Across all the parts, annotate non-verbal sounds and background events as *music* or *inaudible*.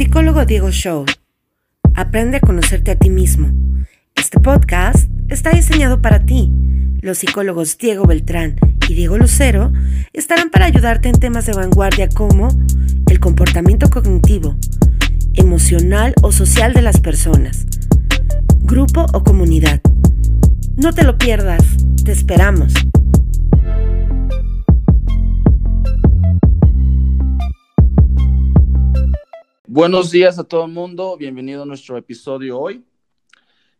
Psicólogo Diego Show. Aprende a conocerte a ti mismo. Este podcast está diseñado para ti. Los psicólogos Diego Beltrán y Diego Lucero estarán para ayudarte en temas de vanguardia como el comportamiento cognitivo, emocional o social de las personas, grupo o comunidad. No te lo pierdas, te esperamos. Buenos días a todo el mundo, bienvenido a nuestro episodio hoy.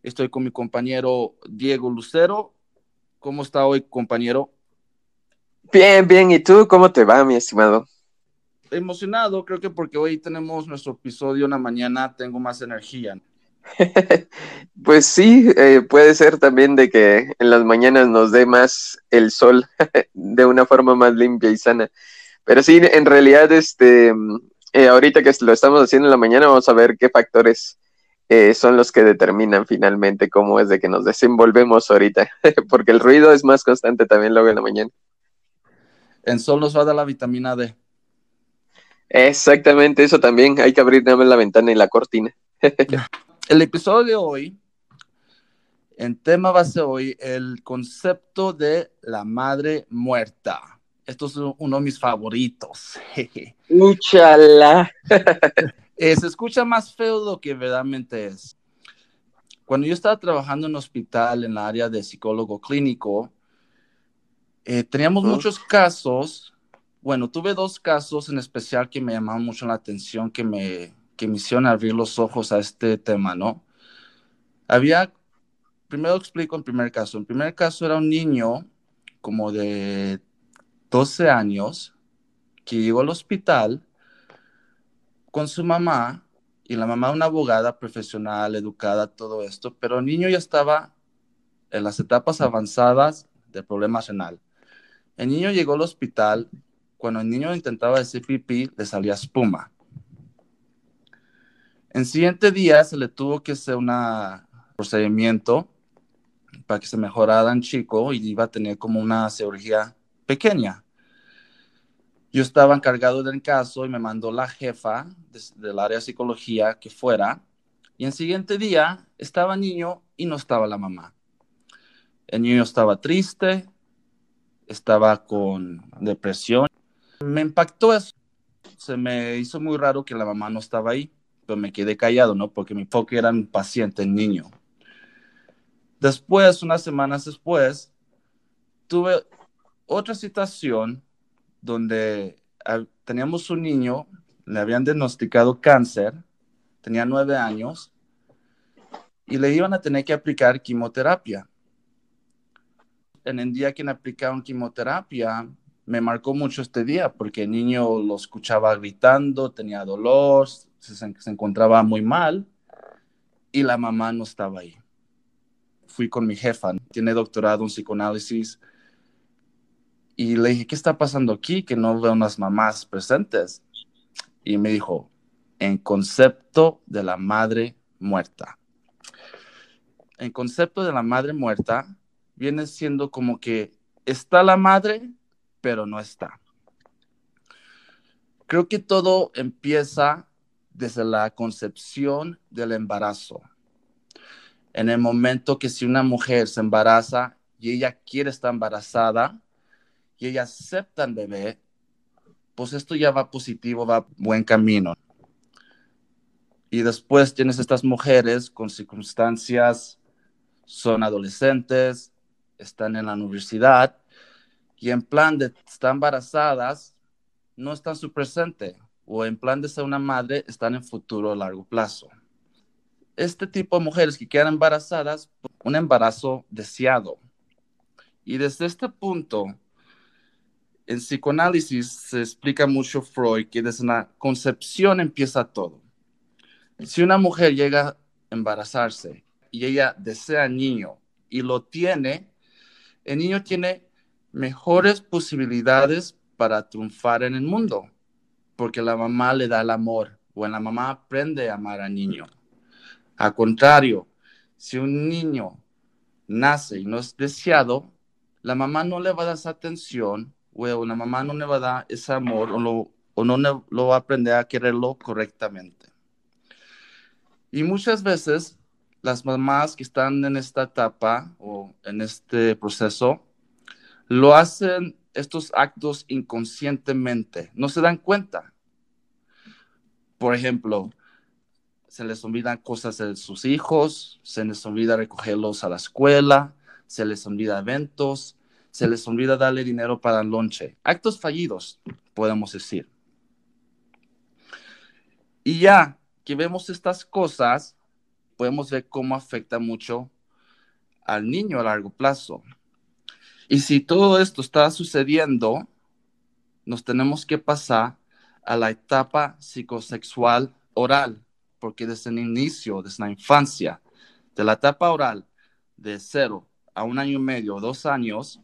Estoy con mi compañero Diego Lucero. ¿Cómo está hoy, compañero? Bien, bien. ¿Y tú cómo te va, mi estimado? Emocionado, creo que porque hoy tenemos nuestro episodio en la mañana, tengo más energía. *laughs* pues sí, eh, puede ser también de que en las mañanas nos dé más el sol *laughs* de una forma más limpia y sana. Pero sí, en realidad, este, eh, ahorita que lo estamos haciendo en la mañana, vamos a ver qué factores eh, son los que determinan finalmente cómo es de que nos desenvolvemos ahorita, *laughs* porque el ruido es más constante también luego en la mañana. En sol nos va a dar la vitamina D. Exactamente, eso también. Hay que abrir nada más la ventana y la cortina. *laughs* *laughs* el episodio de hoy, en tema va a ser hoy el concepto de la madre muerta. Esto es uno de mis favoritos. Úchala. *laughs* Eh, se escucha más feo de lo que verdaderamente es. Cuando yo estaba trabajando en hospital en la área de psicólogo clínico, eh, teníamos muchos casos. Bueno, tuve dos casos en especial que me llamaron mucho la atención, que me, que me hicieron abrir los ojos a este tema, ¿no? Había, primero explico el primer caso. El primer caso era un niño como de 12 años que llegó al hospital con su mamá y la mamá una abogada profesional, educada, todo esto, pero el niño ya estaba en las etapas avanzadas del problema renal. El niño llegó al hospital, cuando el niño intentaba decir pipí, le salía espuma. En siguiente día se le tuvo que hacer un procedimiento para que se mejorara el chico y iba a tener como una cirugía pequeña. Yo estaba encargado del caso y me mandó la jefa del área de psicología que fuera. Y en siguiente día estaba niño y no estaba la mamá. El niño estaba triste, estaba con depresión. Me impactó eso. Se me hizo muy raro que la mamá no estaba ahí, pero me quedé callado, ¿no? Porque mi enfoque era mi paciente, el niño. Después, unas semanas después, tuve otra situación donde ah, teníamos un niño, le habían diagnosticado cáncer, tenía nueve años, y le iban a tener que aplicar quimioterapia. En el día que le aplicaron quimioterapia, me marcó mucho este día porque el niño lo escuchaba gritando, tenía dolor, se, se encontraba muy mal y la mamá no estaba ahí. Fui con mi jefa, tiene doctorado en psicoanálisis, y le dije, ¿qué está pasando aquí? Que no veo unas mamás presentes. Y me dijo, en concepto de la madre muerta. En concepto de la madre muerta viene siendo como que está la madre, pero no está. Creo que todo empieza desde la concepción del embarazo. En el momento que si una mujer se embaraza y ella quiere estar embarazada, y ella acepta al bebé, pues esto ya va positivo, va buen camino. Y después tienes estas mujeres con circunstancias, son adolescentes, están en la universidad y en plan de estar embarazadas, no están su presente o en plan de ser una madre, están en futuro a largo plazo. Este tipo de mujeres que quedan embarazadas, un embarazo deseado. Y desde este punto, en psicoanálisis se explica mucho Freud que desde la concepción empieza todo. Si una mujer llega a embarazarse y ella desea niño y lo tiene, el niño tiene mejores posibilidades para triunfar en el mundo, porque la mamá le da el amor o la mamá aprende a amar al niño. Al contrario, si un niño nace y no es deseado, la mamá no le va a dar esa atención o una mamá no le va a dar ese amor o, no lo va a aprender a quererlo correctamente. Y muchas veces las mamás que están en esta etapa o en este proceso lo hacen estos actos inconscientemente, no se dan cuenta. Por ejemplo, se les olvidan cosas de sus hijos, se les olvida recogerlos a la escuela, se les olvida eventos, se les olvida darle dinero para el lonche. Actos fallidos, podemos decir. Y ya que vemos estas cosas, podemos ver cómo afecta mucho al niño a largo plazo. Y si todo esto está sucediendo, nos tenemos que pasar a la etapa psicosexual oral porque desde el inicio, desde la infancia, de la etapa oral, de cero a un año y medio, dos años,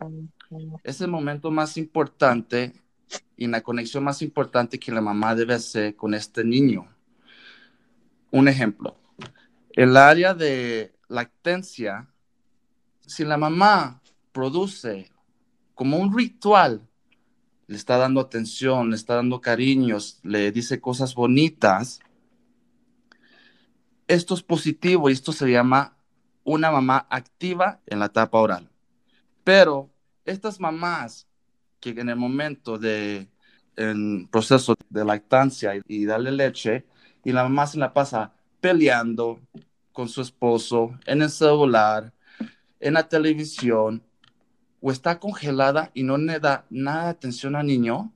es el momento más importante y la conexión más importante que la mamá debe hacer con este niño. Un ejemplo, el área de lactancia, si la mamá produce como un ritual, le está dando atención, le está dando cariños, le dice cosas bonitas, esto es positivo y esto se llama una mamá activa en la etapa oral. Pero estas mamás que en el momento de proceso de lactancia y, darle leche y la mamá se la pasa peleando con su esposo en el celular, en la televisión o está congelada y no le da nada de atención al niño,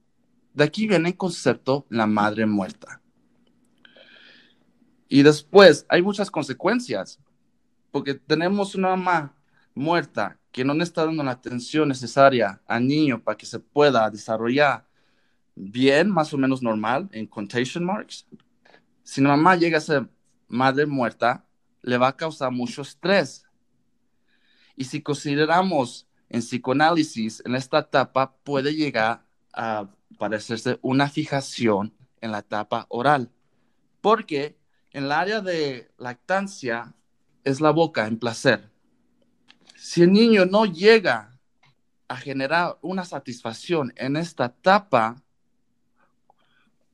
de aquí viene el concepto la madre muerta. Y después hay muchas consecuencias, porque tenemos una mamá muerta que no le está dando la atención necesaria al niño para que se pueda desarrollar bien, más o menos normal, en quotation marks. Si la mamá llega a ser madre muerta, le va a causar mucho estrés. Y si consideramos en psicoanálisis, en esta etapa puede llegar a parecerse una fijación en la etapa oral, porque en el área de lactancia es la boca en placer. Si el niño no llega a generar una satisfacción en esta etapa,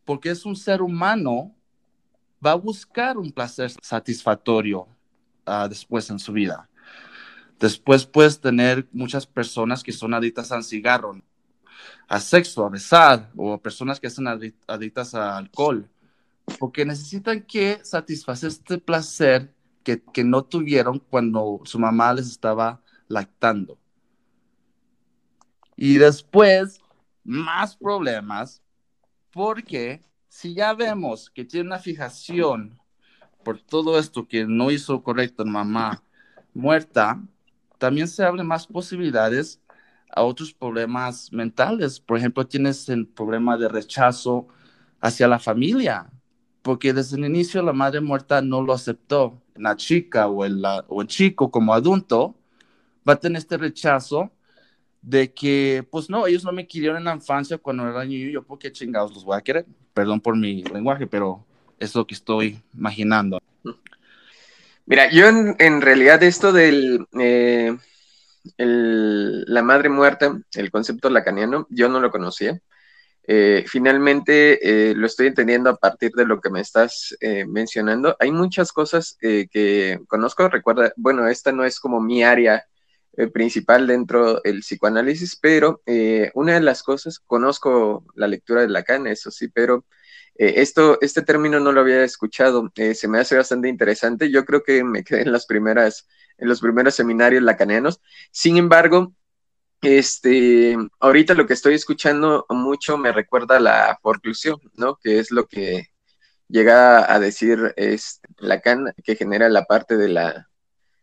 porque es un ser humano, va a buscar un placer satisfactorio ah, después en su vida. Después puedes tener muchas personas que son adictas al cigarro, a sexo, a besar, o personas que son adictas al alcohol porque necesitan que satisfacer este placer que, no tuvieron cuando su mamá les estaba lactando. Y después, más problemas, porque si ya vemos que tiene una fijación por todo esto que no hizo correcto en mamá muerta, también se abren más posibilidades a otros problemas mentales. Por ejemplo, tienes el problema de rechazo hacia la familia porque desde el inicio la madre muerta no lo aceptó. La chica o el, o el chico como adulto va a tener este rechazo de que, pues no, ellos no me querían en la infancia cuando era niño, yo por qué chingados los voy a querer. Perdón por mi lenguaje, pero es lo que estoy imaginando. Mira, yo en, realidad esto del eh, la madre muerta, el concepto lacaniano, yo no lo conocía. Eh, finalmente, eh, lo estoy entendiendo a partir de lo que me estás eh, mencionando. Hay muchas cosas que conozco. Recuerda, bueno, esta no es como mi área principal dentro del psicoanálisis, pero una de las cosas, conozco la lectura de Lacan, eso sí, pero esto, este término no lo había escuchado. se me hace bastante interesante. Yo creo que me quedé en las primeras, en los primeros seminarios lacanianos. Sin embargo, este, ahorita lo que estoy escuchando mucho me recuerda a la forclusión, ¿no? Que es lo que llega a decir es Lacan, que genera la parte de la,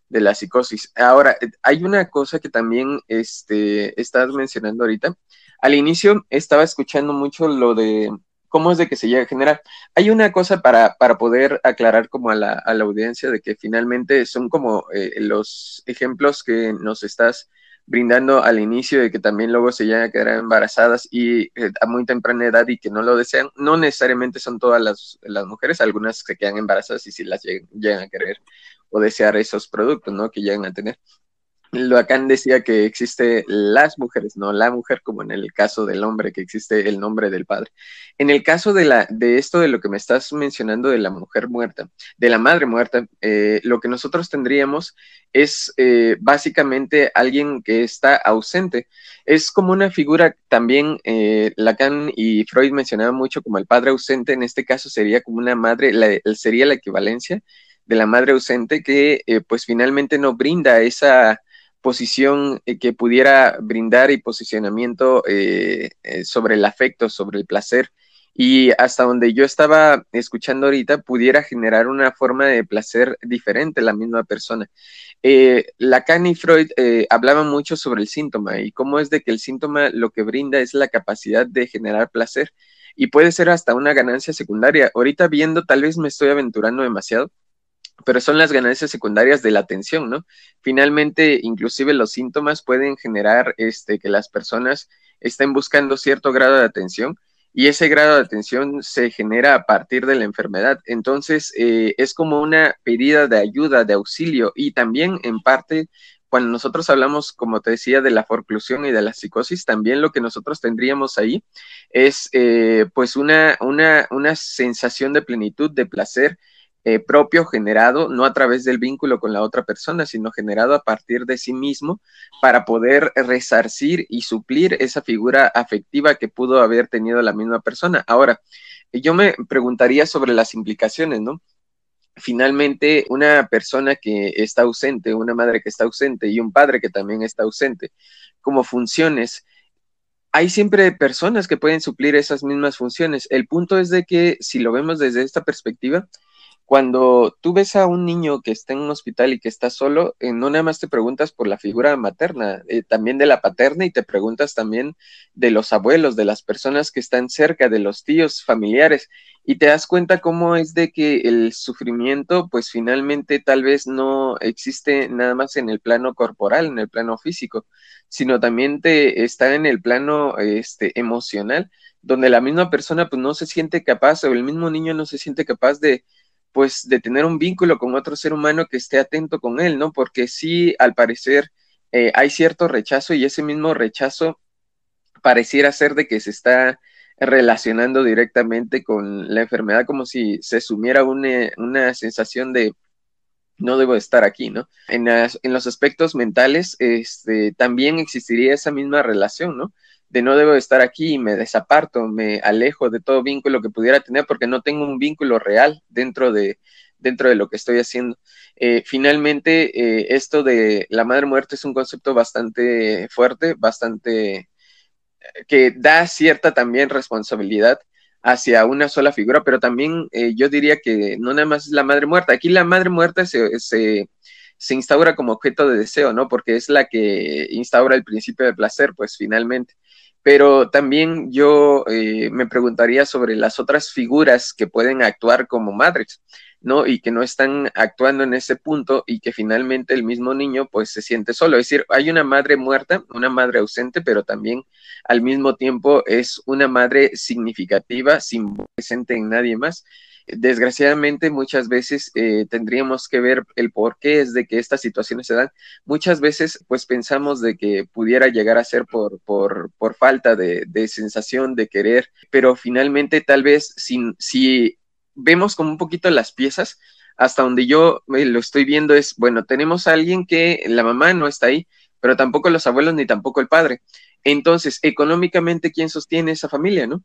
de la psicosis. Ahora, hay una cosa que también este, estás mencionando ahorita. Al inicio estaba escuchando mucho lo de cómo es de que se llega a generar. Hay una cosa para, para poder aclarar como a la, a la, audiencia de que finalmente son como eh, los ejemplos que nos estás brindando al inicio de que también luego se llegan a quedar embarazadas y eh, a muy temprana edad y que no lo desean. No necesariamente son todas las, las mujeres, algunas se quedan embarazadas y si las llegan, a querer o desear esos productos, ¿no? Que llegan a tener. Lacan decía que existe las mujeres, no la mujer, como en el caso del hombre, que existe el nombre del padre. En el caso de, la, de esto de lo que me estás mencionando de la mujer muerta, de la madre muerta, eh, lo que nosotros tendríamos es eh, básicamente alguien que está ausente. Es como una figura también, eh, Lacan y Freud mencionaban mucho como el padre ausente, en este caso sería como una madre, sería la equivalencia de la madre ausente que pues finalmente no brinda esa posición eh, que pudiera brindar y posicionamiento eh, eh, sobre el afecto, sobre el placer. Y hasta donde yo estaba escuchando ahorita, pudiera generar una forma de placer diferente la misma persona. Lacan y Freud hablaban mucho sobre el síntoma y cómo es de que el síntoma lo que brinda es la capacidad de generar placer y puede ser hasta una ganancia secundaria. Ahorita viendo, tal vez me estoy aventurando demasiado, pero son las ganancias secundarias de la atención, ¿no? Finalmente, inclusive los síntomas pueden generar este, que las personas estén buscando cierto grado de atención y ese grado de atención se genera a partir de la enfermedad. Entonces, eh, es como una pedida de ayuda, de auxilio y también en parte cuando nosotros hablamos, como te decía, de la forclusión y de la psicosis, también lo que nosotros tendríamos ahí es eh, pues una, una, una sensación de plenitud, de placer, eh, propio generado, no a través del vínculo con la otra persona, sino generado a partir de sí mismo para poder resarcir y suplir esa figura afectiva que pudo haber tenido la misma persona. Ahora, yo me preguntaría sobre las implicaciones, ¿no? Finalmente, una persona que está ausente, una madre que está ausente y un padre que también está ausente, como funciones, hay siempre personas que pueden suplir esas mismas funciones. El punto es de que si lo vemos desde esta perspectiva, cuando tú ves a un niño que está en un hospital y que está solo, eh, no nada más te preguntas por la figura materna, eh, también de la paterna y te preguntas también de los abuelos, de las personas que están cerca, de los tíos, familiares, y te das cuenta cómo es de que el sufrimiento, pues finalmente tal vez no existe nada más en el plano corporal, en el plano físico, sino también te está en el plano este, emocional, donde la misma persona pues no se siente capaz o el mismo niño no se siente capaz de pues de tener un vínculo con otro ser humano que esté atento con él, ¿no? Porque sí, al parecer eh, hay cierto rechazo y ese mismo rechazo pareciera ser de que se está relacionando directamente con la enfermedad como si se sumiera una, una sensación de no debo estar aquí, ¿no? En, en los aspectos mentales, este, también existiría esa misma relación, ¿no? De no debo estar aquí, me desaparto, me alejo de todo vínculo que pudiera tener porque no tengo un vínculo real dentro de, dentro de lo que estoy haciendo. Eh, finalmente, eh, esto de la madre muerte es un concepto bastante fuerte, bastante eh, que da cierta también responsabilidad hacia una sola figura, pero también yo diría que no nada más es la madre muerta. Aquí la madre muerta se, se instaura como objeto de deseo, ¿no? Porque es la que instaura el principio de placer, pues finalmente pero también yo eh, me preguntaría sobre las otras figuras que pueden actuar como madres, ¿no? Y que no están actuando en ese punto y que finalmente el mismo niño pues se siente solo. Es decir, hay una madre muerta, una madre ausente, pero también al mismo tiempo es una madre significativa, sin presente en nadie más desgraciadamente muchas veces eh, tendríamos que ver el por qué es de que estas situaciones se dan. Muchas veces pues pensamos de que pudiera llegar a ser por, por, por falta de, de, sensación de querer, pero finalmente tal vez si, si vemos como un poquito las piezas, hasta donde yo eh, lo estoy viendo es, bueno, tenemos a alguien que la mamá no está ahí, pero tampoco los abuelos ni tampoco el padre. Entonces, económicamente, ¿quién sostiene esa familia, no?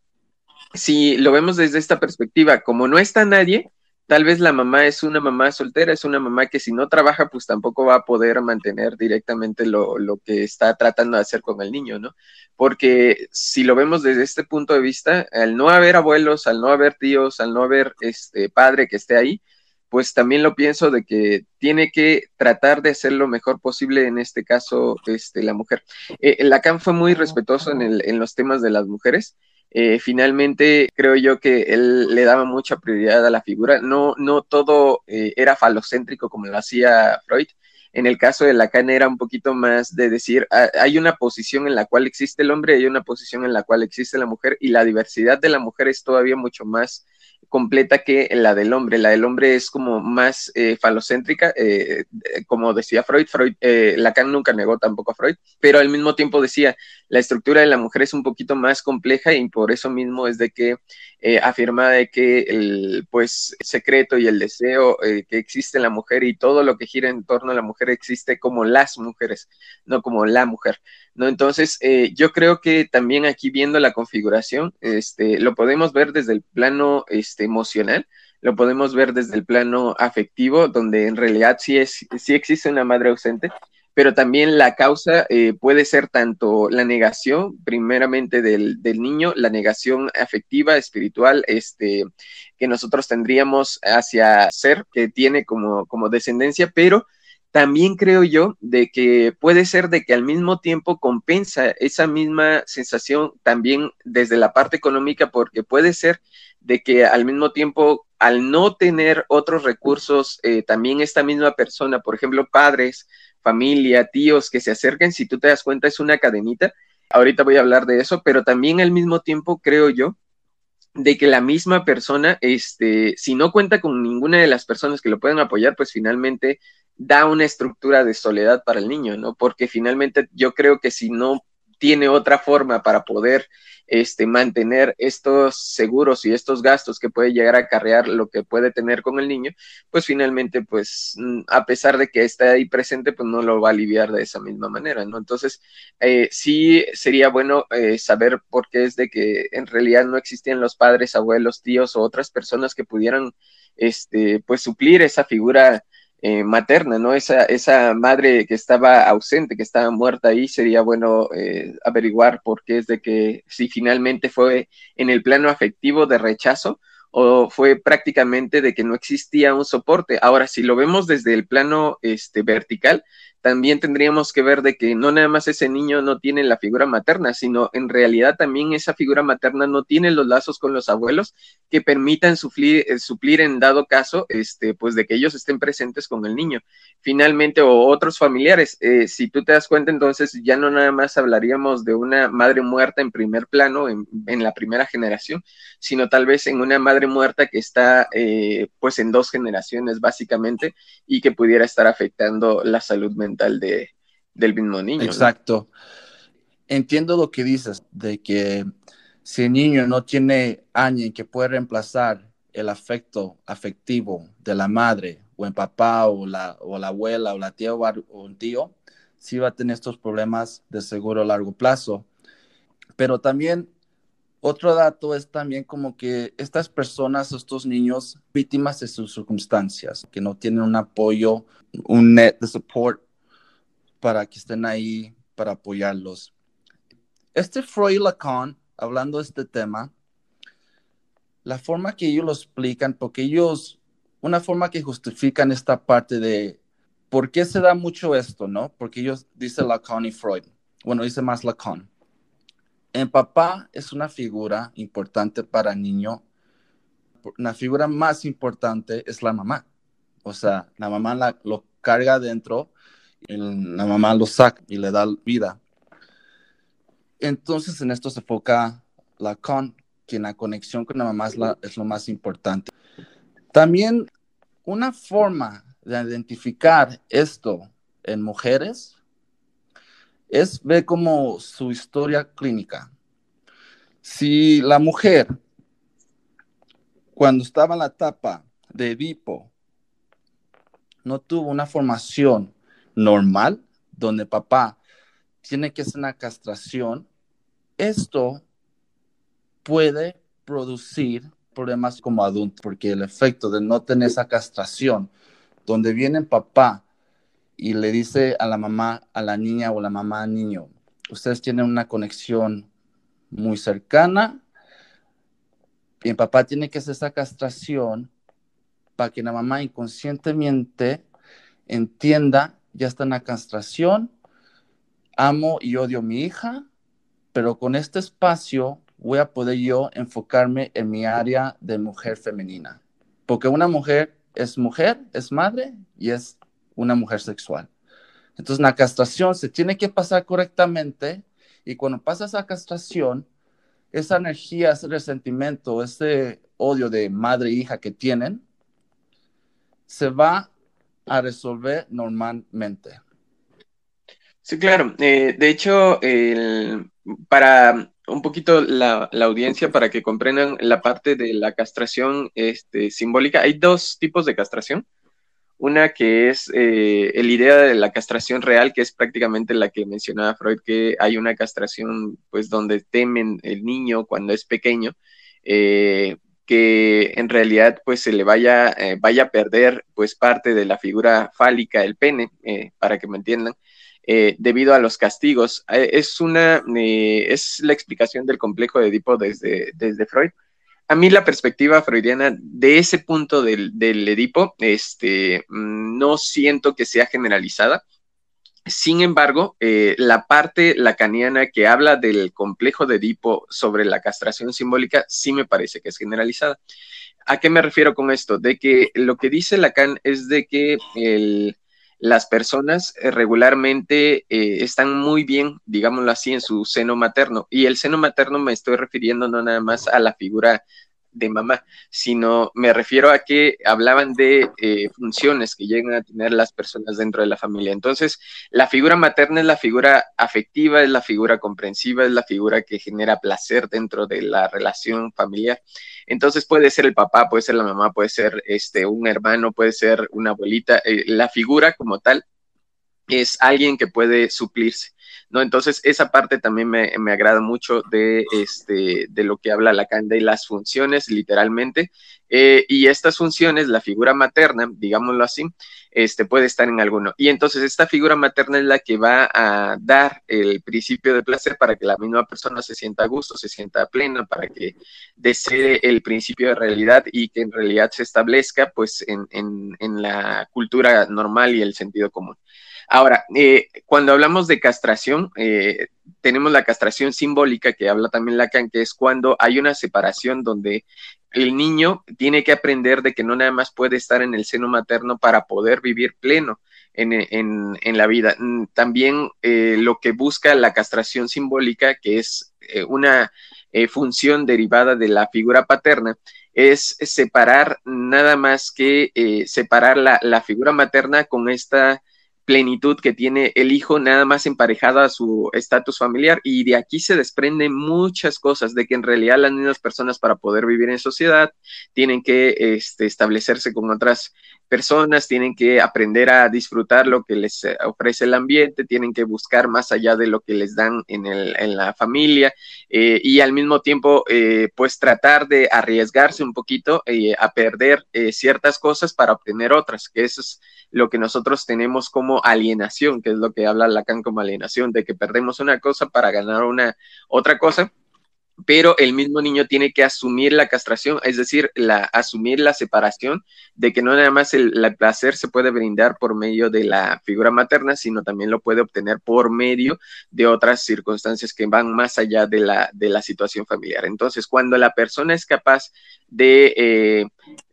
Si lo vemos desde esta perspectiva, como no está nadie, tal vez la mamá es una mamá soltera, es una mamá que si no trabaja, pues tampoco va a poder mantener directamente lo, que está tratando de hacer con el niño, ¿no? Porque si lo vemos desde este punto de vista, al no haber abuelos, al no haber tíos, al no haber este padre que esté ahí, pues también lo pienso de que tiene que tratar de hacer lo mejor posible, en este caso, este, la mujer. Eh, Lacan fue muy respetuoso en, el, en los temas de las mujeres eh, finalmente creo yo que él le daba mucha prioridad a la figura. No, no todo eh, era falocéntrico como lo hacía Freud. En el caso de Lacan era un poquito más de decir, ah, hay una posición en la cual existe el hombre, hay una posición en la cual existe la mujer y la diversidad de la mujer es todavía mucho más completa que la del hombre. La del hombre es como más eh, falocéntrica, eh, eh, como decía Freud, Freud Lacan nunca negó tampoco a Freud, pero al mismo tiempo decía, la estructura de la mujer es un poquito más compleja y por eso mismo es de que afirma de que el pues secreto y el deseo que existe en la mujer y todo lo que gira en torno a la mujer existe como las mujeres, no como la mujer. ¿no? Entonces, yo creo que también aquí viendo la configuración, este, lo podemos ver desde el plano este, emocional, lo podemos ver desde el plano afectivo, donde en realidad sí, es, sí existe una madre ausente, pero también la causa eh, puede ser tanto la negación, primeramente del, niño, la negación afectiva, espiritual, este, que nosotros tendríamos hacia ser que tiene como, como descendencia, pero también creo yo de que puede ser de que al mismo tiempo compensa esa misma sensación también desde la parte económica, porque puede ser de que al mismo tiempo, al no tener otros recursos, eh, también esta misma persona, por ejemplo, padres, familia, tíos que se acerquen, si tú te das cuenta, es una cadenita. Ahorita voy a hablar de eso, pero también al mismo tiempo creo yo de que la misma persona, este, si no cuenta con ninguna de las personas que lo pueden apoyar, pues finalmente da una estructura de soledad para el niño, ¿no? Porque finalmente yo creo que si no tiene otra forma para poder este, mantener estos seguros y estos gastos que puede llegar a acarrear lo que puede tener con el niño, pues finalmente, pues mm, a pesar de que esté ahí presente, pues no lo va a aliviar de esa misma manera, ¿no? Entonces, eh, sí sería bueno eh, saber por qué es de que en realidad no existían los padres, abuelos, tíos o otras personas que pudieran, este, pues suplir esa figura eh, materna, ¿no? Esa, esa madre que estaba ausente, que estaba muerta ahí, sería bueno eh, averiguar por qué es de que si finalmente fue en el plano afectivo de rechazo o fue prácticamente de que no existía un soporte. Ahora, si lo vemos desde el plano este, vertical, también tendríamos que ver de que no nada más ese niño no tiene la figura materna, sino en realidad también esa figura materna no tiene los lazos con los abuelos que permitan suplir, eh, suplir en dado caso, este, pues de que ellos estén presentes con el niño. Finalmente, o otros familiares, eh, si tú te das cuenta, entonces ya no nada más hablaríamos de una madre muerta en primer plano, en, la primera generación, sino tal vez en una madre muerta que está eh, pues en dos generaciones básicamente y que pudiera estar afectando la salud mental de, del mismo niño. Exacto. Entiendo lo que dices, de que si el niño no tiene alguien que pueda reemplazar el afecto afectivo de la madre o el papá o la, o la abuela o la tía o, un tío, sí va a tener estos problemas de seguro a largo plazo. Pero también otro dato es también como que estas personas, estos niños, víctimas de sus circunstancias, que no tienen un apoyo, un net de support para que estén ahí para apoyarlos. Este Freud Lacan, hablando de este tema, la forma que ellos lo explican, porque ellos, una forma que justifican esta parte de por qué se da mucho esto, ¿no? Porque ellos, dice Lacan y Freud, bueno, dice más Lacan. El papá es una figura importante para el niño. La figura más importante es la mamá. O sea, la mamá la, lo carga dentro la mamá lo saca y le da vida. Entonces en esto se enfoca la con, que la conexión con la mamá es, es lo más importante. También una forma de identificar esto en mujeres es ver como su historia clínica. Si la mujer, cuando estaba en la etapa de Edipo, no tuvo una formación normal, donde papá tiene que hacer una castración, esto puede producir problemas como adulto, porque el efecto de no tener esa castración, donde viene papá y le dice a la mamá, a la niña o la mamá al niño, ustedes tienen una conexión muy cercana, y el papá tiene que hacer esa castración para que la mamá inconscientemente entienda ya está en la castración, amo y odio a mi hija, pero con este espacio voy a poder yo enfocarme en mi área de mujer femenina, porque una mujer es mujer, es madre y es una mujer sexual. Entonces la castración se tiene que pasar correctamente y cuando pasa esa castración, esa energía, ese resentimiento, ese odio de madre e hija que tienen, se va a resolver normalmente. Sí, claro. Eh, de hecho, para un poquito la, audiencia, para que comprendan la parte de la castración este, simbólica, hay dos tipos de castración. Una que es eh, la idea de la castración real, que es prácticamente la que mencionaba Freud, que hay una castración pues donde temen el niño cuando es pequeño, eh, que en realidad pues se le vaya, eh, vaya a perder pues parte de la figura fálica, el pene, para que me entiendan, debido a los castigos. es una, es la explicación del complejo de Edipo desde, desde Freud a mí la perspectiva freudiana de ese punto del, Edipo, este, mm, no siento que sea generalizada. Sin embargo, eh, la parte lacaniana que habla del complejo de Edipo sobre la castración simbólica sí me parece que es generalizada. ¿A qué me refiero con esto? De que lo que dice Lacan es de que las personas eh, regularmente eh, están muy bien, digámoslo así, en su seno materno. Y el seno materno me estoy refiriendo no nada más a la figura de mamá, sino me refiero a que hablaban de eh, funciones que llegan a tener las personas dentro de la familia. Entonces, la figura materna es la figura afectiva, es la figura comprensiva, es la figura que genera placer dentro de la relación familiar. Entonces puede ser el papá, puede ser la mamá, puede ser este un hermano, puede ser una abuelita. Eh, la figura como tal es alguien que puede suplirse. ¿No? Entonces, esa parte también me, agrada mucho de, este, de lo que habla Lacan de las funciones, literalmente. Eh, y estas funciones, la figura materna, digámoslo así, este, puede estar en alguno. Y entonces, esta figura materna es la que va a dar el principio de placer para que la misma persona se sienta a gusto, se sienta plena, para que desee el principio de realidad y que en realidad se establezca, pues, en, en la cultura normal y el sentido común. Ahora, eh, cuando hablamos de castración, eh, tenemos la castración simbólica que habla también Lacan, que es cuando hay una separación donde el niño tiene que aprender de que no nada más puede estar en el seno materno para poder vivir pleno en, la vida. Mm, también eh, lo que busca la castración simbólica, que es una función derivada de la figura paterna, es separar nada más que separar la, figura materna con esta plenitud que tiene el hijo nada más emparejado a su estatus familiar y de aquí se desprenden muchas cosas de que en realidad las mismas personas para poder vivir en sociedad tienen que este, establecerse con otras personas, tienen que aprender a disfrutar lo que les eh, ofrece el ambiente, tienen que buscar más allá de lo que les dan en, el, en la familia eh, y al mismo tiempo eh, pues tratar de arriesgarse un poquito a perder ciertas cosas para obtener otras, que eso es lo que nosotros tenemos como alienación, que es lo que habla Lacan como alienación, de que perdemos una cosa para ganar una otra cosa pero el mismo niño tiene que asumir la castración, es decir, la, asumir la separación de que no nada más el, placer se puede brindar por medio de la figura materna, sino también lo puede obtener por medio de otras circunstancias que van más allá de la, de la situación familiar. Entonces, cuando la persona es capaz de, eh,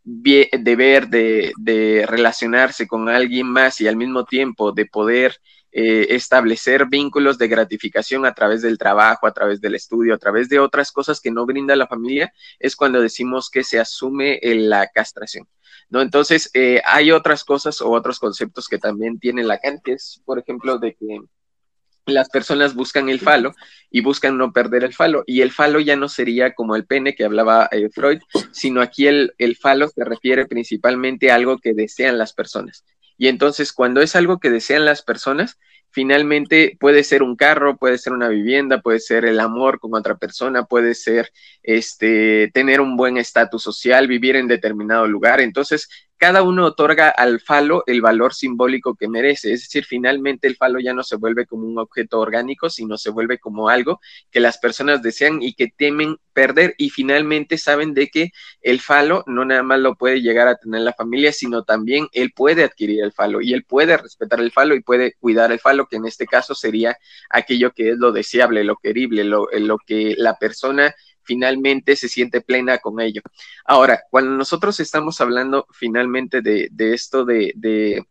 de ver, de, de relacionarse con alguien más y al mismo tiempo de poder eh, establecer vínculos de gratificación a través del trabajo, a través del estudio, a través de otras cosas que no brinda la familia, es cuando decimos que se asume la castración. ¿no? Entonces, eh, hay otras cosas o otros conceptos que también tiene Lacan, que es, por ejemplo, de que las personas buscan el falo y buscan no perder el falo. Y el falo ya no sería como el pene que hablaba eh, Freud, sino aquí el, el falo se refiere principalmente a algo que desean las personas. Y entonces cuando es algo que desean las personas, finalmente puede ser un carro, puede ser una vivienda, puede ser el amor con otra persona, puede ser este tener un buen estatus social, vivir en determinado lugar. Entonces, cada uno otorga al falo el valor simbólico que merece. Es decir, finalmente el falo ya no se vuelve como un objeto orgánico, sino se vuelve como algo que las personas desean y que temen perder y finalmente saben de que el falo no nada más lo puede llegar a tener la familia, sino también él puede adquirir el falo y él puede respetar el falo y puede cuidar el falo, que en este caso sería aquello que es lo deseable, lo querible, lo, lo que la persona finalmente se siente plena con ello. Ahora, cuando nosotros estamos hablando finalmente de, esto de,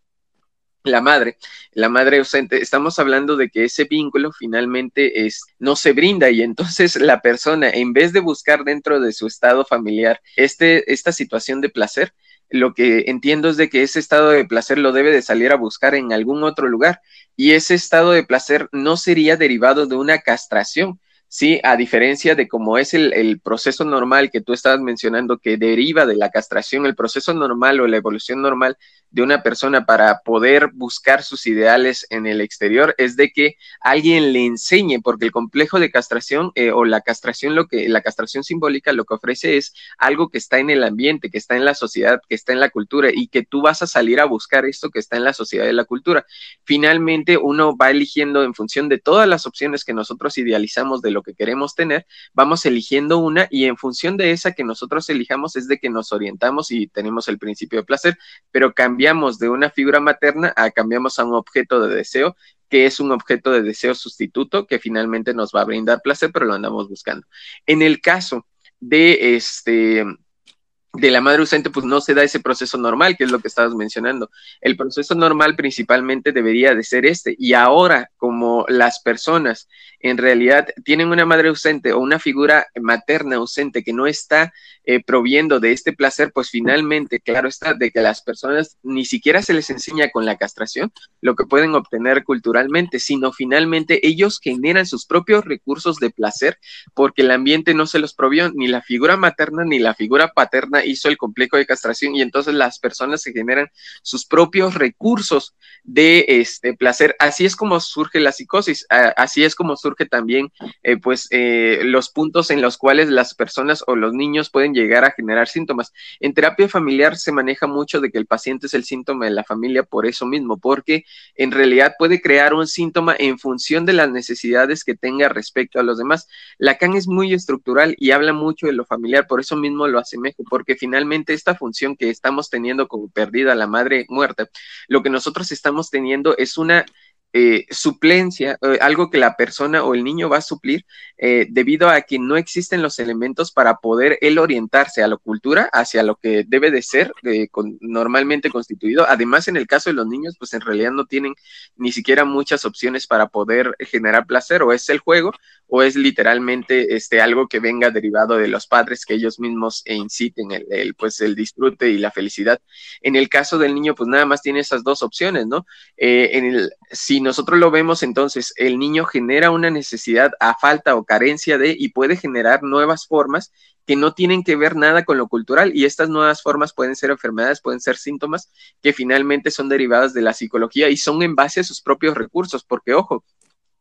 la madre, la madre ausente, estamos hablando de que ese vínculo finalmente es, no se brinda y entonces *laughs* la persona, en vez de buscar dentro de su estado familiar este, esta situación de placer, lo que entiendo es de que ese estado de placer lo debe de salir a buscar en algún otro lugar y ese estado de placer no sería derivado de una castración, Sí, a diferencia de cómo es el, proceso normal que tú estabas mencionando que deriva de la castración, el proceso normal o la evolución normal de una persona para poder buscar sus ideales en el exterior es de que alguien le enseñe, porque el complejo de castración eh, o la castración, lo que la castración simbólica lo que ofrece es algo que está en el ambiente, que está en la sociedad, que está en la cultura y que tú vas a salir a buscar esto que está en la sociedad y la cultura. Finalmente, uno va eligiendo en función de todas las opciones que nosotros idealizamos de lo que queremos tener, vamos eligiendo una y en función de esa que nosotros elijamos es de que nos orientamos y tenemos el principio de placer, pero cambiamos de una figura materna a cambiamos a un objeto de deseo, que es un objeto de deseo sustituto que finalmente nos va a brindar placer, pero lo andamos buscando. En el caso de este de la madre ausente, pues no se da ese proceso normal, que es lo que estabas mencionando. El proceso normal principalmente debería de ser este. Y ahora, como las personas en realidad tienen una madre ausente o una figura materna ausente que no está eh, proviendo de este placer, pues finalmente, claro está, de que las personas ni siquiera se les enseña con la castración lo que pueden obtener culturalmente, sino finalmente ellos generan sus propios recursos de placer porque el ambiente no se los provió, ni la figura materna ni la figura paterna hizo el complejo de castración y entonces las personas se generan sus propios recursos de este placer. Así es como surge la psicosis, así es como surge también eh, pues eh, los puntos en los cuales las personas o los niños pueden llegar a generar síntomas. En terapia familiar se maneja mucho de que el paciente es el síntoma de la familia por eso mismo, porque en realidad puede crear un síntoma en función de las necesidades que tenga respecto a los demás. Lacan es muy estructural y habla mucho de lo familiar, por eso mismo lo asemejo, porque finalmente esta función que estamos teniendo como perdida la madre muerta, lo que nosotros estamos teniendo es una eh, suplencia, eh, algo que la persona o el niño va a suplir eh, debido a que no existen los elementos para poder él orientarse a la cultura, hacia lo que debe de ser normalmente constituido. Además, en el caso de los niños, pues en realidad no tienen ni siquiera muchas opciones para poder generar placer, o es el juego, o es literalmente este, algo que venga derivado de los padres que ellos mismos inciten el, pues, el disfrute y la felicidad. En el caso del niño, pues nada más tiene esas dos opciones, ¿no? en el, si nosotros lo vemos, entonces el niño genera una necesidad a falta o carencia de y puede generar nuevas formas que no tienen que ver nada con lo cultural y estas nuevas formas pueden ser enfermedades, pueden ser síntomas que finalmente son derivadas de la psicología y son en base a sus propios recursos, porque ojo,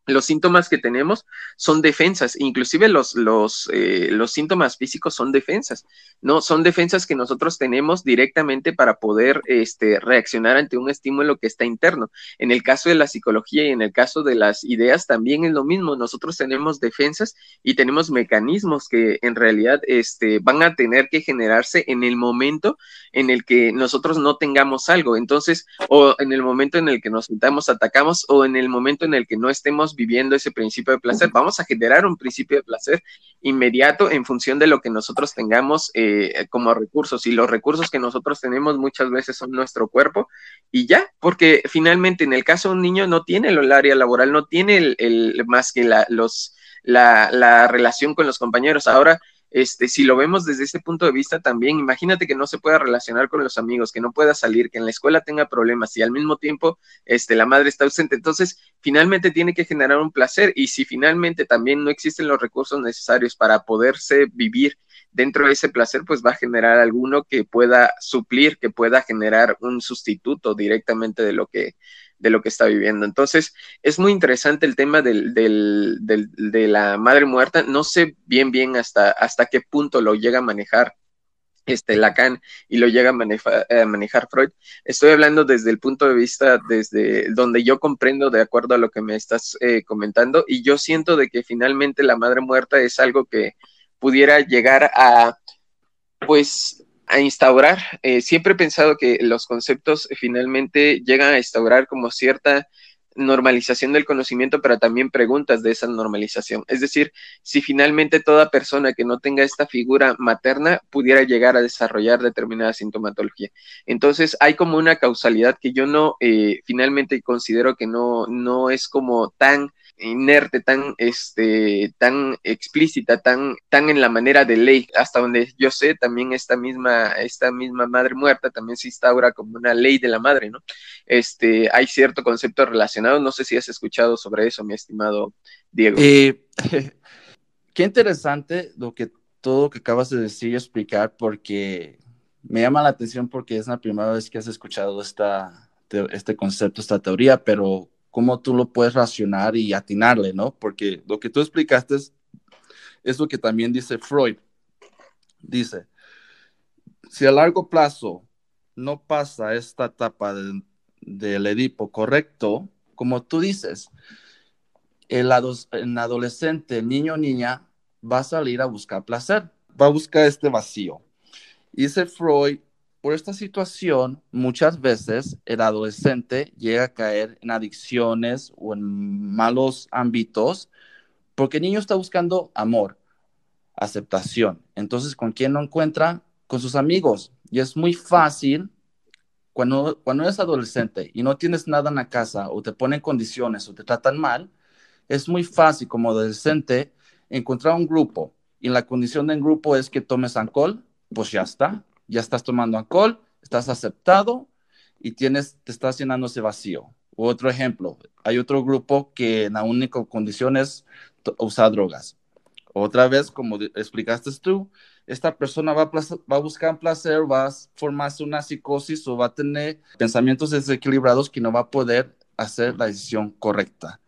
los síntomas que tenemos son defensas, inclusive los, los, eh, los, síntomas físicos son defensas, ¿no? Son defensas que nosotros tenemos directamente para poder este, reaccionar ante un estímulo que está interno. En el caso de la psicología y en el caso de las ideas también es lo mismo, nosotros tenemos defensas y tenemos mecanismos que en realidad este, van a tener que generarse en el momento en el que nosotros no tengamos algo, entonces, o en el momento en el que nos sentamos, atacamos, o en el momento en el que no estemos viviendo ese principio de placer. Vamos a generar un principio de placer inmediato en función de lo que nosotros tengamos eh, como recursos. Y los recursos que nosotros tenemos muchas veces son nuestro cuerpo y ya, porque finalmente en el caso de un niño no tiene el área laboral, no tiene el, más que la, los, la, la relación con los compañeros. Ahora, este, si lo vemos desde ese punto de vista también, imagínate que no se pueda relacionar con los amigos, que no pueda salir, que en la escuela tenga problemas y al mismo tiempo este, la madre está ausente. Entonces, finalmente tiene que generar un placer y si finalmente también no existen los recursos necesarios para poderse vivir dentro de ese placer, pues va a generar alguno que pueda suplir, que pueda generar un sustituto directamente de lo que de lo que está viviendo. Entonces, es muy interesante el tema del, del, de la madre muerta. No sé bien, bien hasta, hasta qué punto lo llega a manejar este Lacan y lo llega a manejar, Freud. Estoy hablando desde el punto de vista, desde donde yo comprendo de acuerdo a lo que me estás eh, comentando, y yo siento de que finalmente la madre muerta es algo que pudiera llegar a, pues, a instaurar. Eh, siempre he pensado que los conceptos finalmente llegan a instaurar como cierta normalización del conocimiento, pero también preguntas de esa normalización. Es decir, si finalmente toda persona que no tenga esta figura materna pudiera llegar a desarrollar determinada sintomatología. Entonces, hay como una causalidad que yo no, eh, finalmente considero que no, no es como tan inerte, tan, este, tan explícita, tan, tan en la manera de ley. Hasta donde yo sé, también esta misma, esta misma madre muerta también se instaura como una ley de la madre, ¿no? Este, hay cierto concepto relacionado. No sé si has escuchado sobre eso, mi estimado Diego. Eh, *laughs* qué interesante lo que todo lo que acabas de decir y explicar, porque me llama la atención porque es la primera vez que has escuchado esta, este concepto, esta teoría, pero cómo tú lo puedes racionar y atinarle, ¿no? Porque lo que tú explicaste es, lo que también dice Freud. Dice, si a largo plazo no pasa esta etapa del, Edipo correcto, como tú dices, el, el adolescente, niño o niña, va a salir a buscar placer, va a buscar este vacío. Dice Freud por esta situación, muchas veces el adolescente llega a caer en adicciones o en malos ámbitos porque el niño está buscando amor, aceptación. Entonces, ¿con quién lo encuentra? Con sus amigos. Y es muy fácil cuando, cuando eres adolescente y no tienes nada en la casa o te ponen condiciones o te tratan mal, es muy fácil como adolescente encontrar un grupo y la condición del grupo es que tomes alcohol, pues ya está, ya estás tomando alcohol, estás aceptado y tienes, te estás llenando ese vacío. Otro ejemplo, hay otro grupo que la única condición es usar drogas. Otra vez, como explicaste tú, esta persona va a, va a buscar placer, va a formarse una psicosis o va a tener pensamientos desequilibrados que no va a poder hacer la decisión correcta.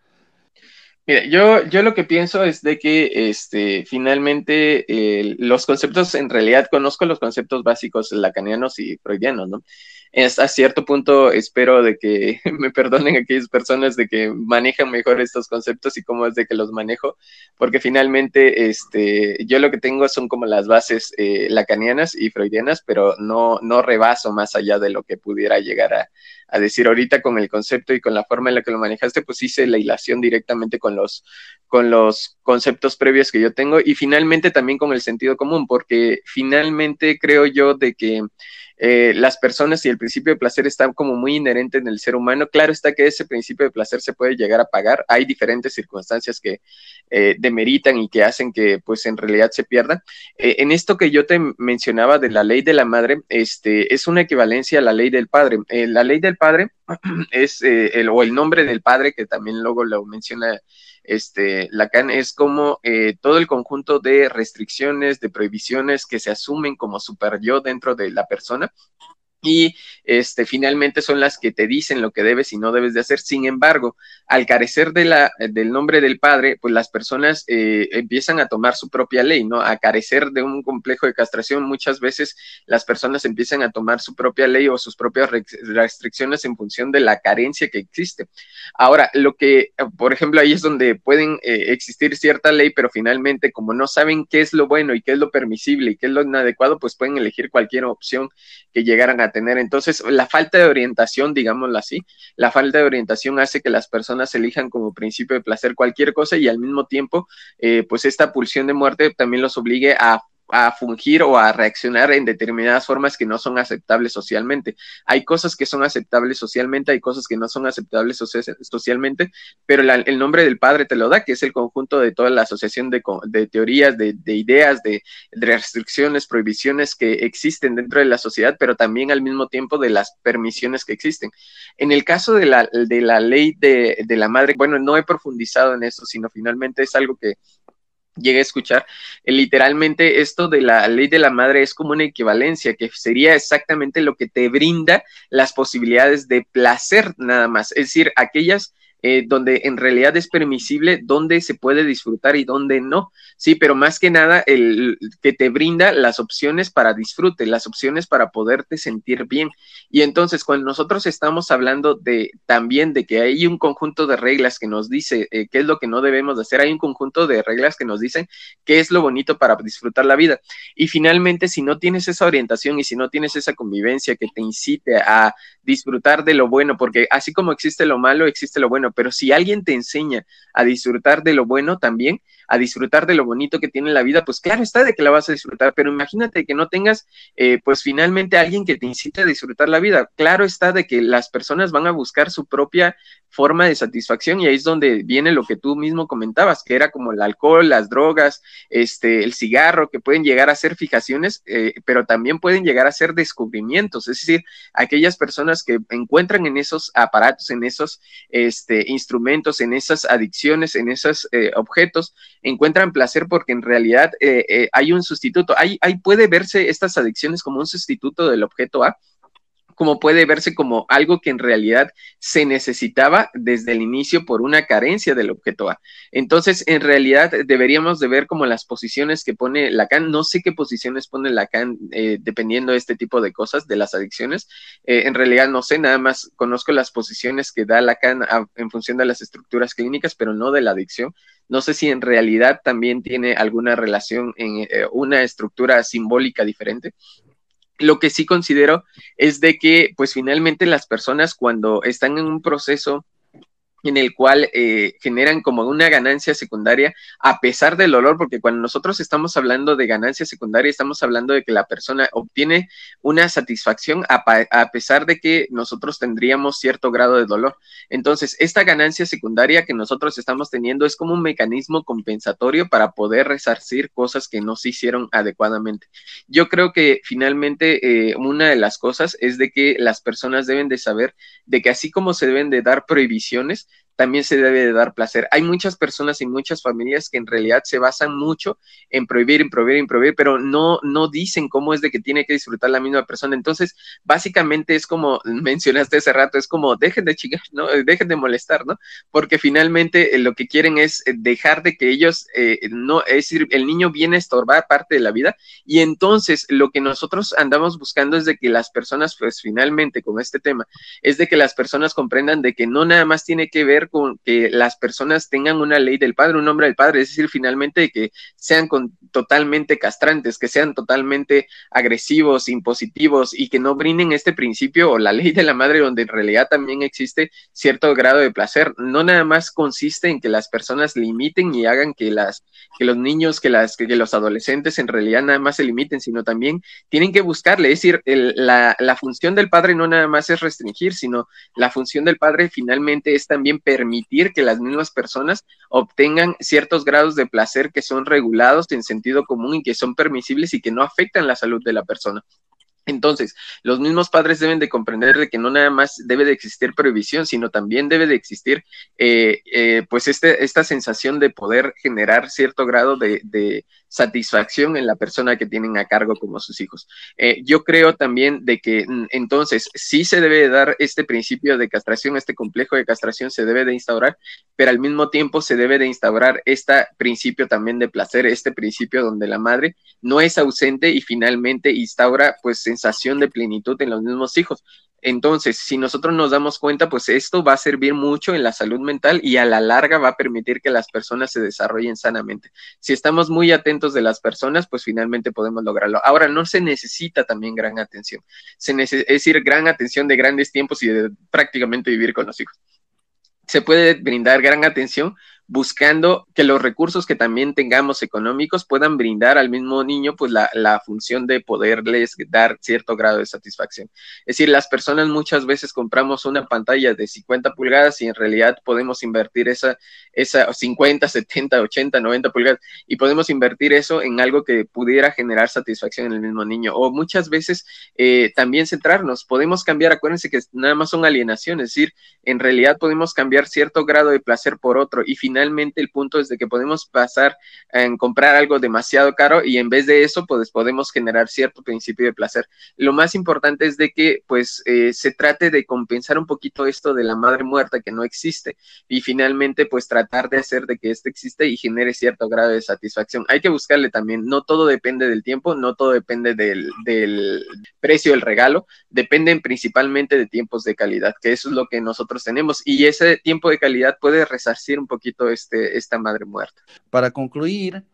Mira, yo, yo lo que pienso es de que este, finalmente eh, los conceptos, en realidad conozco los conceptos básicos lacanianos y freudianos, ¿no? hasta cierto punto espero de que *laughs* me perdonen aquellas personas de que manejan mejor estos conceptos y cómo es de que los manejo, porque finalmente este, yo lo que tengo son como las bases eh, lacanianas y freudianas, pero no, no rebaso más allá de lo que pudiera llegar a, a decir ahorita con el concepto y con la forma en la que lo manejaste, pues hice la hilación directamente con los, con los conceptos previos que yo tengo y finalmente también con el sentido común, porque finalmente creo yo de que eh, las personas y el principio de placer están como muy inherente en el ser humano. Claro está que ese principio de placer se puede llegar a pagar. Hay diferentes circunstancias que eh, demeritan y que hacen que pues en realidad se pierda. Eh, en esto que yo te mencionaba de la ley de la madre, este, es una equivalencia a la ley del padre. la ley del padre *clears throat* es el, o el nombre del padre, que también luego lo menciona este, Lacan, es como eh, todo el conjunto de restricciones, de prohibiciones que se asumen como super yo dentro de la persona y este, finalmente son las que te dicen lo que debes y no debes de hacer. Sin embargo, al carecer de la, del nombre del padre, pues las personas eh, empiezan a tomar su propia ley, ¿no? A carecer de un complejo de castración, muchas veces las personas empiezan a tomar su propia ley o sus propias restricciones en función de la carencia que existe. Ahora, lo que, por ejemplo, ahí es donde pueden eh, existir cierta ley, pero finalmente, como no saben qué es lo bueno y qué es lo permisible y qué es lo inadecuado, pues pueden elegir cualquier opción que llegaran a tener. Entonces, la falta de orientación, digámoslo así, la falta de orientación hace que las personas elijan como principio de placer cualquier cosa y al mismo tiempo, eh, pues esta pulsión de muerte también los obligue a a fungir o a reaccionar en determinadas formas que no son aceptables socialmente. Hay cosas que son aceptables socialmente, hay cosas que no son aceptables socialmente, pero el nombre del padre te lo da, que es el conjunto de toda la asociación de, teorías, de, ideas, de, restricciones, prohibiciones que existen dentro de la sociedad, pero también al mismo tiempo de las permisiones que existen. En el caso de la, de la ley de, de la madre, bueno, no he profundizado en eso, sino finalmente es algo que llegué a escuchar, eh, literalmente esto de la ley de la madre es como una equivalencia, que sería exactamente lo que te brinda las posibilidades de placer nada más, es decir, aquellas eh, donde en realidad es permisible, dónde se puede disfrutar y dónde no. Sí, pero más que nada, el que te brinda las opciones para disfrute, las opciones para poderte sentir bien. Y entonces, cuando nosotros estamos hablando de también de que hay un conjunto de reglas que nos dice eh, qué es lo que no debemos de hacer, hay un conjunto de reglas que nos dicen qué es lo bonito para disfrutar la vida. Y finalmente, si no tienes esa orientación y si no tienes esa convivencia que te incite a disfrutar de lo bueno, porque así como existe lo malo, existe lo bueno pero si alguien te enseña a disfrutar de lo bueno también, a disfrutar de lo bonito que tiene la vida, pues claro está de que la vas a disfrutar, pero imagínate que no tengas, eh, pues finalmente alguien que te incite a disfrutar la vida. Claro está de que las personas van a buscar su propia forma de satisfacción y ahí es donde viene lo que tú mismo comentabas, que era como el alcohol, las drogas, este, el cigarro, que pueden llegar a ser fijaciones, eh, pero también pueden llegar a ser descubrimientos, es decir, aquellas personas que encuentran en esos aparatos, en esos este, instrumentos, en esas adicciones, en esos eh, objetos, encuentran placer porque en realidad eh, hay un sustituto, ahí puede verse estas adicciones como un sustituto del objeto A como puede verse como algo que en realidad se necesitaba desde el inicio por una carencia del objeto A. Entonces, en realidad deberíamos de ver como las posiciones que pone Lacan. No sé qué posiciones pone Lacan eh, dependiendo de este tipo de cosas, de las adicciones. Eh, en realidad no sé, nada más conozco las posiciones que da Lacan en función de las estructuras clínicas, pero no de la adicción. No sé si en realidad también tiene alguna relación en eh, una estructura simbólica diferente lo que sí considero es de que, pues finalmente las personas cuando están en un proceso en el cual eh, generan como una ganancia secundaria a pesar del olor, porque cuando nosotros estamos hablando de ganancia secundaria, estamos hablando de que la persona obtiene una satisfacción a, pesar de que nosotros tendríamos cierto grado de dolor. Entonces, esta ganancia secundaria que nosotros estamos teniendo es como un mecanismo compensatorio para poder resarcir cosas que no se hicieron adecuadamente. Yo creo que finalmente eh, una de las cosas es de que las personas deben de saber de que así como se deben de dar prohibiciones, también se debe de dar placer. Hay muchas personas y muchas familias que en realidad se basan mucho en prohibir, en prohibir, en prohibir, pero no, no dicen cómo es de que tiene que disfrutar la misma persona. Entonces, básicamente es como *laughs* mencionaste hace rato, es como dejen de chingar, ¿no? Dejen de molestar, ¿no? Porque finalmente eh, lo que quieren es eh, dejar de que ellos, eh, no, es decir, el niño viene a estorbar parte de la vida y entonces lo que nosotros andamos buscando es de que las personas, pues finalmente con este tema, es de que las personas comprendan de que no nada más tiene que ver con que las personas tengan una ley del padre, un nombre del padre, es decir, finalmente que sean totalmente castrantes, que sean totalmente agresivos, impositivos y que no brinden este principio o la ley de la madre donde en realidad también existe cierto grado de placer. No nada más consiste en que las personas limiten y hagan que las que los niños, que las que, los adolescentes en realidad nada más se limiten, sino también tienen que buscarle, es decir, la, la función del padre no nada más es restringir, sino la función del padre finalmente es también permitir que las mismas personas obtengan ciertos grados de placer que son regulados en sentido común y que son permisibles y que no afectan la salud de la persona. Entonces, los mismos padres deben de comprender de que no nada más debe de existir prohibición, sino también debe de existir, eh, eh, pues, este, esta sensación de poder generar cierto grado de, satisfacción en la persona que tienen a cargo como sus hijos. Eh, yo creo también de que mm, entonces sí se debe dar este principio de castración, este complejo de castración se debe de instaurar, pero al mismo tiempo se debe de instaurar este principio también de placer, este principio donde la madre no es ausente y finalmente instaura pues sensación de plenitud en los mismos hijos. Entonces, si nosotros nos damos cuenta, pues esto va a servir mucho en la salud mental y a la larga va a permitir que las personas se desarrollen sanamente. Si estamos muy atentos de las personas, pues finalmente podemos lograrlo. Ahora, no se necesita también gran atención, se es decir, gran atención de grandes tiempos y de prácticamente vivir con los hijos. Se puede brindar gran atención buscando que los recursos que también tengamos económicos puedan brindar al mismo niño pues la, función de poderles dar cierto grado de satisfacción. Es decir, las personas muchas veces compramos una pantalla de 50 pulgadas y en realidad podemos invertir esa, esa 50, 70, 80, 90 pulgadas y podemos invertir eso en algo que pudiera generar satisfacción en el mismo niño. O muchas veces eh, también centrarnos, podemos cambiar, acuérdense que nada más son alienaciones, es decir, en realidad podemos cambiar cierto grado de placer por otro y finalmente finalmente el punto es de que podemos pasar en comprar algo demasiado caro y en vez de eso, pues podemos generar cierto principio de placer. Lo más importante es de que pues eh, se trate de compensar un poquito esto de la madre muerta que no existe y finalmente pues tratar de hacer de que este existe y genere cierto grado de satisfacción. Hay que buscarle también, no todo depende del tiempo, no todo depende del, del precio del regalo, dependen principalmente de tiempos de calidad, que eso es lo que nosotros tenemos y ese tiempo de calidad puede resarcir un poquito este, esta madre muerta. Para concluir,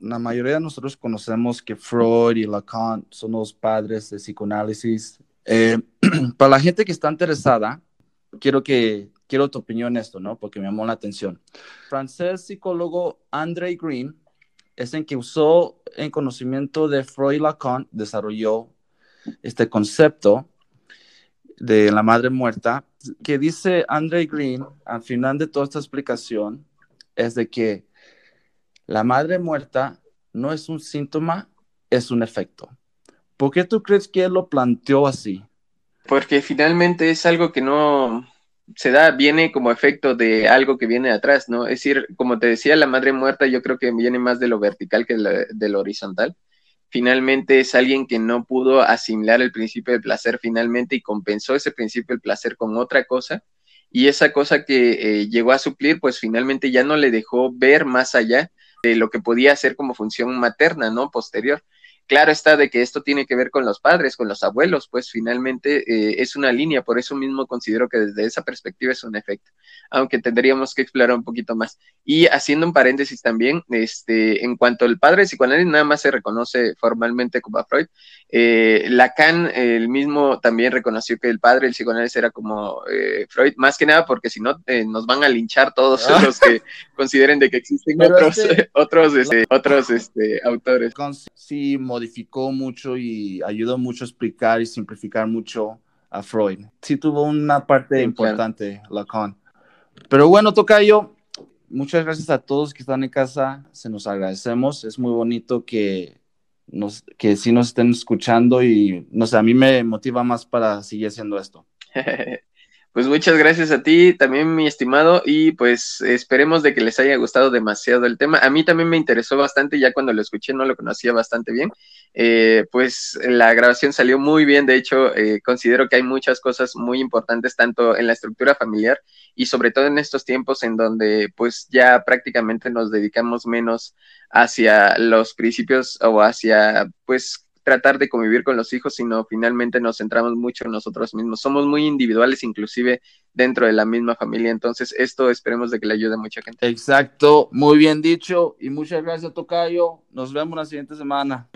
la mayoría de nosotros conocemos que Freud y Lacan son los padres de psicoanálisis. Eh, *clears throat* para la gente que está interesada, quiero que, quiero tu opinión en esto, ¿no? Porque me llamó la atención. El francés psicólogo André Green es en que usó en conocimiento de Freud Lacan, desarrolló este concepto de la madre muerta, que dice Andre Green al final de toda esta explicación, es de que la madre muerta no es un síntoma, es un efecto. ¿Por qué tú crees que él lo planteó así? Porque finalmente es algo que no se da, viene como efecto de algo que viene atrás, ¿no? Es decir, como te decía, la madre muerta yo creo que viene más de lo vertical que de lo horizontal finalmente es alguien que no pudo asimilar el principio del placer finalmente y compensó ese principio del placer con otra cosa y esa cosa que eh, llegó a suplir pues finalmente ya no le dejó ver más allá de lo que podía hacer como función materna, ¿no? Posterior. Claro está de que esto tiene que ver con los padres, con los abuelos, pues finalmente eh, es una línea, por eso mismo considero que desde esa perspectiva es un efecto, aunque tendríamos que explorar un poquito más. Y haciendo un paréntesis también, este, en cuanto al padre psicoanálisis, nada más se reconoce formalmente como a Freud. Eh, Lacan, el mismo, también reconoció que el padre del psicoanálisis era como eh, Freud, más que nada porque si no eh, nos van a linchar todos *laughs* ah. los que consideren de que existen otros, este, *laughs* otros, este, otros este, autores. Sí, modificó mucho y ayudó mucho a explicar y simplificar mucho a Freud. Sí tuvo una parte importante, Lacan. Pero bueno, Tocayo, muchas gracias a todos que están en casa, se nos agradecemos, es muy bonito que nos, que sí nos estén escuchando y no sé, a mí me motiva más para seguir haciendo esto. *laughs* Pues muchas gracias a ti, también mi estimado, y pues esperemos de que les haya gustado demasiado el tema. A mí también me interesó bastante, ya cuando lo escuché no lo conocía bastante bien. Eh, pues la grabación salió muy bien, de hecho eh, considero que hay muchas cosas muy importantes tanto en la estructura familiar y sobre todo en estos tiempos en donde pues ya prácticamente nos dedicamos menos hacia los principios o hacia pues tratar de convivir con los hijos, sino finalmente nos centramos mucho en nosotros mismos. Somos muy individuales, inclusive dentro de la misma familia. Entonces, esto esperemos de que le ayude a mucha gente. Exacto, muy bien dicho y muchas gracias, Tocayo. Nos vemos la siguiente semana.